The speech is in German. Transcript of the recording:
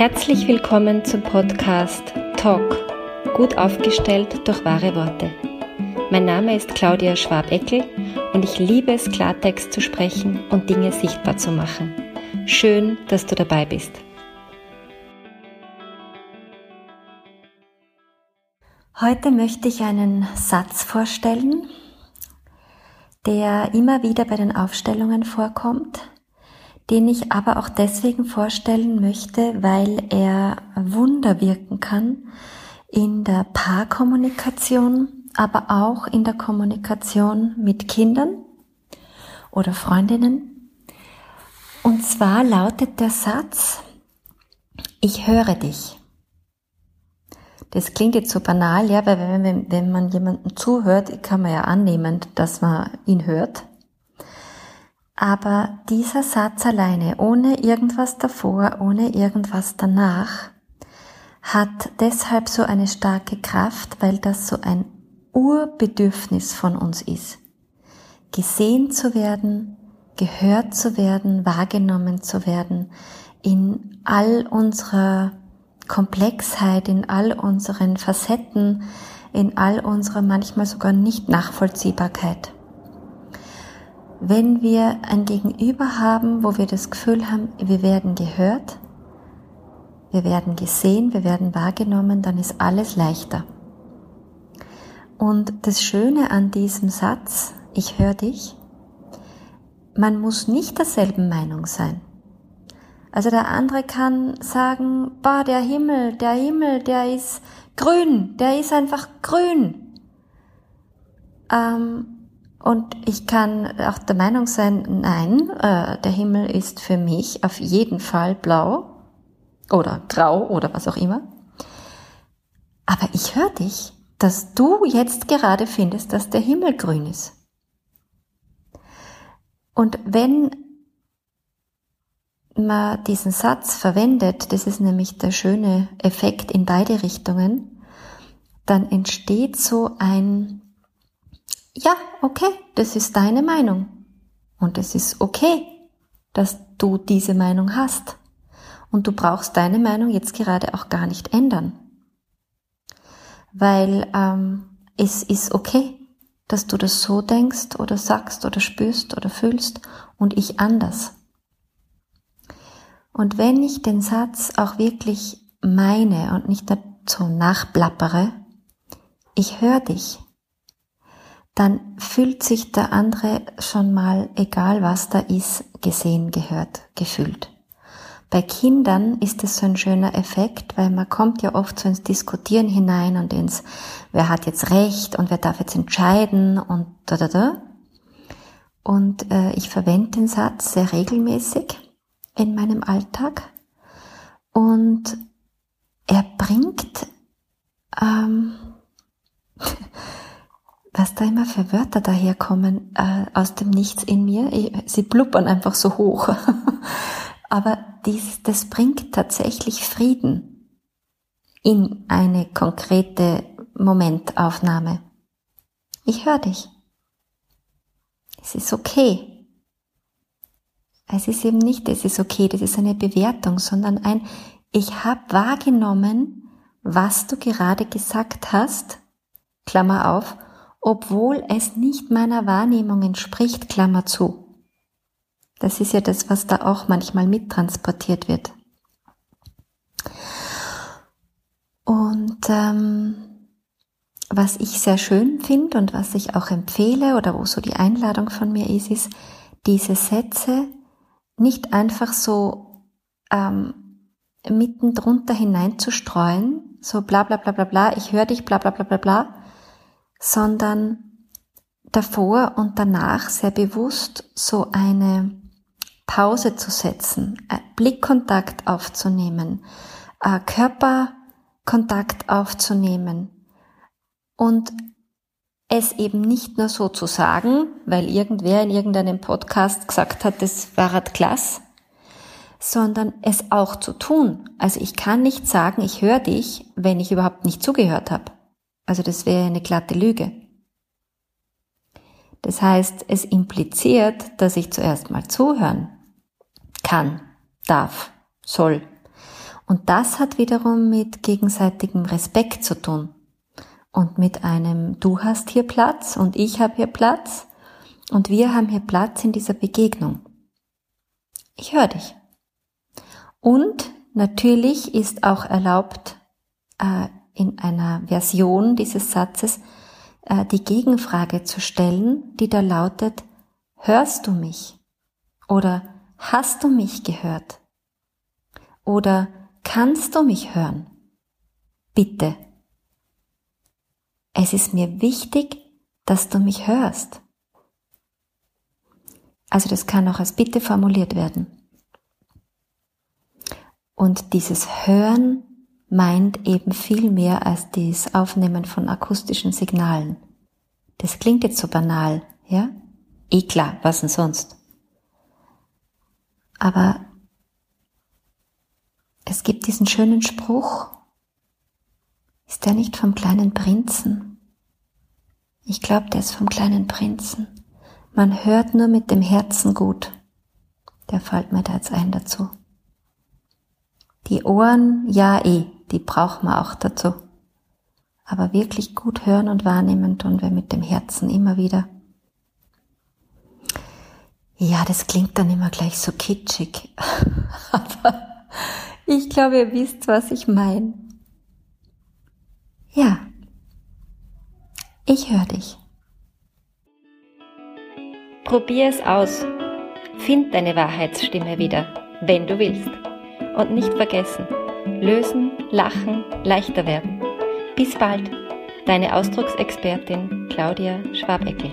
Herzlich willkommen zum Podcast Talk, gut aufgestellt durch wahre Worte. Mein Name ist Claudia Schwabeckel und ich liebe es, Klartext zu sprechen und Dinge sichtbar zu machen. Schön, dass du dabei bist. Heute möchte ich einen Satz vorstellen, der immer wieder bei den Aufstellungen vorkommt den ich aber auch deswegen vorstellen möchte, weil er Wunder wirken kann in der Paarkommunikation, aber auch in der Kommunikation mit Kindern oder Freundinnen. Und zwar lautet der Satz, ich höre dich. Das klingt jetzt so banal, ja, weil wenn, wenn man jemandem zuhört, kann man ja annehmen, dass man ihn hört. Aber dieser Satz alleine, ohne irgendwas davor, ohne irgendwas danach, hat deshalb so eine starke Kraft, weil das so ein Urbedürfnis von uns ist. Gesehen zu werden, gehört zu werden, wahrgenommen zu werden, in all unserer Komplexheit, in all unseren Facetten, in all unserer manchmal sogar nicht Nachvollziehbarkeit. Wenn wir ein Gegenüber haben, wo wir das Gefühl haben, wir werden gehört, wir werden gesehen, wir werden wahrgenommen, dann ist alles leichter. Und das Schöne an diesem Satz, ich höre dich, man muss nicht derselben Meinung sein. Also der andere kann sagen, boah, der Himmel, der Himmel, der ist grün, der ist einfach grün. Ähm, und ich kann auch der Meinung sein, nein, äh, der Himmel ist für mich auf jeden Fall blau oder grau oder was auch immer. Aber ich höre dich, dass du jetzt gerade findest, dass der Himmel grün ist. Und wenn man diesen Satz verwendet, das ist nämlich der schöne Effekt in beide Richtungen, dann entsteht so ein ja, okay, das ist deine Meinung. Und es ist okay, dass du diese Meinung hast. Und du brauchst deine Meinung jetzt gerade auch gar nicht ändern. Weil ähm, es ist okay, dass du das so denkst oder sagst oder spürst oder fühlst und ich anders. Und wenn ich den Satz auch wirklich meine und nicht dazu nachplappere, ich höre dich, dann fühlt sich der andere schon mal, egal was da ist, gesehen, gehört, gefühlt. Bei Kindern ist es so ein schöner Effekt, weil man kommt ja oft so ins Diskutieren hinein und ins, wer hat jetzt Recht und wer darf jetzt entscheiden und da da da. Und äh, ich verwende den Satz sehr regelmäßig in meinem Alltag und er bringt ähm, was da immer für Wörter daherkommen äh, aus dem Nichts in mir. Ich, sie blubbern einfach so hoch. Aber dies, das bringt tatsächlich Frieden in eine konkrete Momentaufnahme. Ich höre dich. Es ist okay. Es ist eben nicht, es ist okay, das ist eine Bewertung, sondern ein, ich habe wahrgenommen, was du gerade gesagt hast, Klammer auf, obwohl es nicht meiner Wahrnehmung entspricht, Klammer zu. Das ist ja das, was da auch manchmal mittransportiert wird. Und ähm, was ich sehr schön finde und was ich auch empfehle oder wo so die Einladung von mir ist, ist, diese Sätze nicht einfach so ähm, mitten drunter hineinzustreuen, so bla bla bla bla bla, ich höre dich, bla bla bla bla bla, sondern davor und danach sehr bewusst so eine Pause zu setzen, äh, Blickkontakt aufzunehmen, äh, Körperkontakt aufzunehmen und es eben nicht nur so zu sagen, weil irgendwer in irgendeinem Podcast gesagt hat, das war halt klasse, sondern es auch zu tun. Also ich kann nicht sagen, ich höre dich, wenn ich überhaupt nicht zugehört habe. Also das wäre eine glatte Lüge. Das heißt, es impliziert, dass ich zuerst mal zuhören kann, darf, soll. Und das hat wiederum mit gegenseitigem Respekt zu tun. Und mit einem, du hast hier Platz und ich habe hier Platz und wir haben hier Platz in dieser Begegnung. Ich höre dich. Und natürlich ist auch erlaubt, äh, in einer Version dieses Satzes äh, die Gegenfrage zu stellen, die da lautet, hörst du mich? Oder hast du mich gehört? Oder kannst du mich hören? Bitte. Es ist mir wichtig, dass du mich hörst. Also das kann auch als Bitte formuliert werden. Und dieses Hören meint eben viel mehr als das Aufnehmen von akustischen Signalen. Das klingt jetzt so banal, ja? Eh klar, was denn sonst? Aber es gibt diesen schönen Spruch, ist der nicht vom kleinen Prinzen? Ich glaube, der ist vom kleinen Prinzen. Man hört nur mit dem Herzen gut. Der fällt mir da jetzt ein dazu. Die Ohren, ja eh, die braucht man auch dazu. Aber wirklich gut hören und wahrnehmen tun wir mit dem Herzen immer wieder. Ja, das klingt dann immer gleich so kitschig. Aber ich glaube, ihr wisst, was ich meine. Ja, ich höre dich. Probier es aus. Find deine Wahrheitsstimme wieder, wenn du willst. Und nicht vergessen, lösen, lachen, leichter werden. Bis bald, deine Ausdrucksexpertin Claudia Schwabeckel.